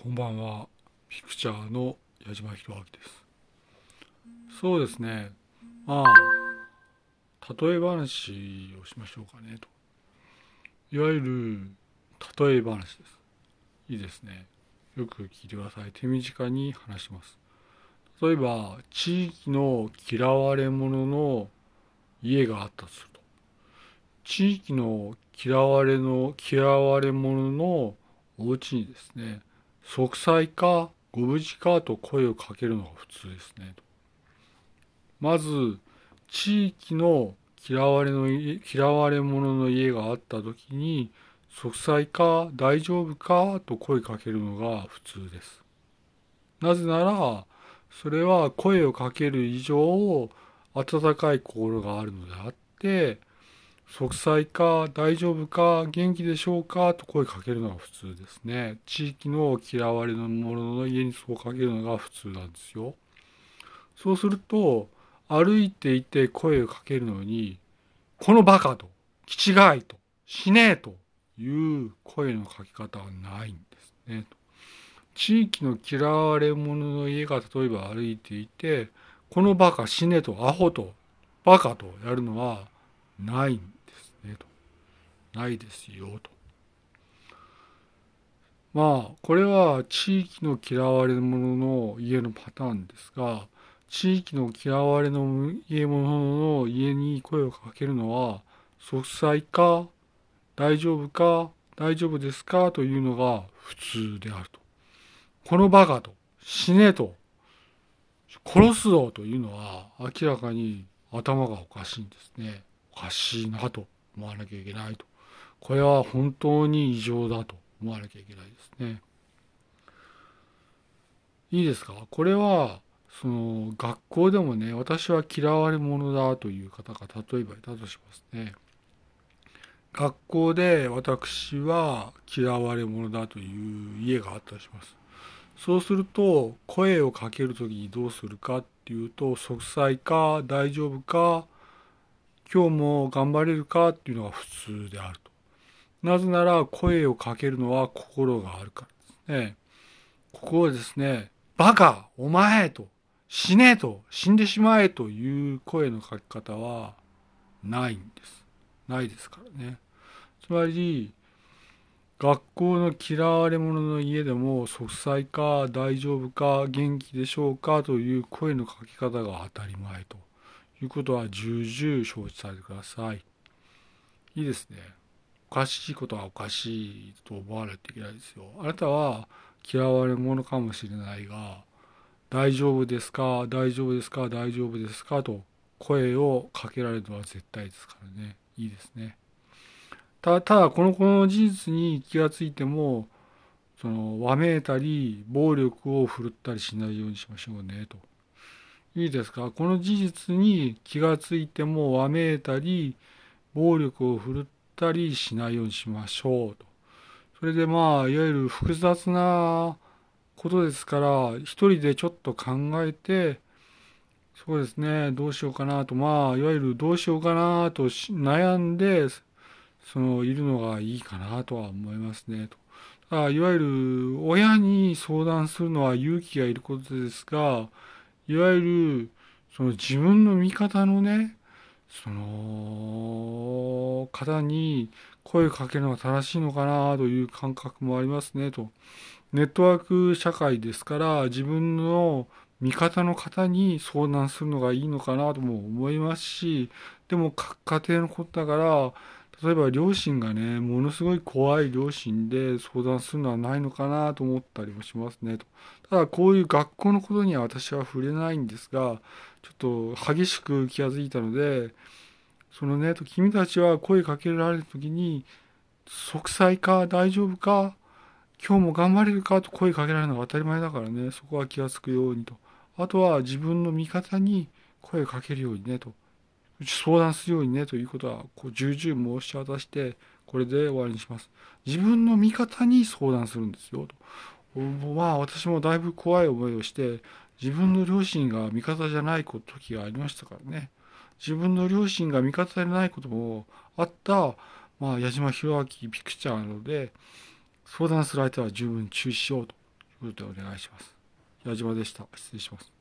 こんばんは。ピクチャーの矢島博明です。そうですね。まあ、例え話をしましょうかねと。いわゆる例え話です。いいですね。よく聞いてください。手短に話します。例えば、地域の嫌われ者の家があったとすると。地域の嫌われの、嫌われ者のお家にですね、息災かご無事かと声をかけるのが普通ですね。まず、地域の嫌われの嫌われ者の家があった時に、息災か大丈夫かと声かけるのが普通です。なぜなら、それは声をかける以上、温かい心があるのであって、息災か大丈夫か元気でしょうか？と声かけるのが普通ですね。地域の嫌われの者の家にそうかけるのが普通なんですよ。そうすると、歩いていて声をかけるのに、このバカと、気違いと、死ねえという声のかけ方はないんですね。地域の嫌われ者の家が例えば歩いていて、このバカ死ねと、アホと、バカとやるのはないんですねと。ないですよと。まあこれは地域の嫌われ者の家のパターンですが地域の嫌われの家者の家に声をかけるのは息災か大丈夫か大丈夫ですかというのが普通であると。このバカと死ねと殺すぞというのは明らかに頭がおかしいんですね。おかしいなと。思わなきゃいけないと。これは本当に異常だと思わなきゃいけないですね。いいですか？これは、その学校でもね、私は嫌われ者だという方が例えばいたとしますね。学校で私は嫌われ者だという家があったとします。そうすると、声をかけるときにどうするかっていうと、息災か大丈夫か今日も頑張れるかっていうのが普通であると。なぜなら声をかけるのは心があるからですね。ここはですね、バカお前と死ねと死んでしまえという声のかけ方はないんです。ないですからね。つまり、学校の嫌われ者の家でも息災か大丈夫か元気でしょうかという声のかけ方が当たり前と。いうことは重々承知されてください。いいですね。おかしいことはおかしいと思わないといけないですよ。あなたは嫌われ者かもしれないが、大丈夫ですか？大丈夫ですか？大丈夫ですか？と声をかけられるのは絶対ですからね。いいですね。たただ、このこの事実に気がついても、その、わめいたり、暴力を振るったりしないようにしましょうね、と。いいですか？この事実に気がついてもわめいたり暴力を振るったりしないようにしましょうと。それでまあいわゆる複雑なことですから一人でちょっと考えてそうですねどうしようかなとまあいわゆるどうしようかなと悩んでそのいるのがいいかなとは思いますねと。いわゆる親に相談するのは勇気がいることですがいわゆる、その自分の味方のね、その方に声をかけるのが正しいのかなという感覚もありますねと。ネットワーク社会ですから自分の味方の方に相談するのがいいのかなとも思いますし、でも各家庭のことだから、例えば両親がね、ものすごい怖い両親で相談するのはないのかなと思ったりもしますねと。ただこういう学校のことには私は触れないんですが、ちょっと激しく気が付いたので、そのね、と君たちは声かけられる時に、息災か？大丈夫か？今日も頑張れるか？と声かけられるのが当たり前だからね、そこは気が付くようにと。あとは自分の味方に声かけるようにねと。相談するようにねということはこう重々申し渡してこれで終わりにします。自分の味方に相談するんですよと。まあ私もだいぶ怖い思いをして自分の両親が味方じゃない時がありましたからね。自分の両親が味方でないこともあった、まあ、矢島弘明ピクチャーなので相談する相手は十分注意しようということでお願いします。矢島でした。失礼します。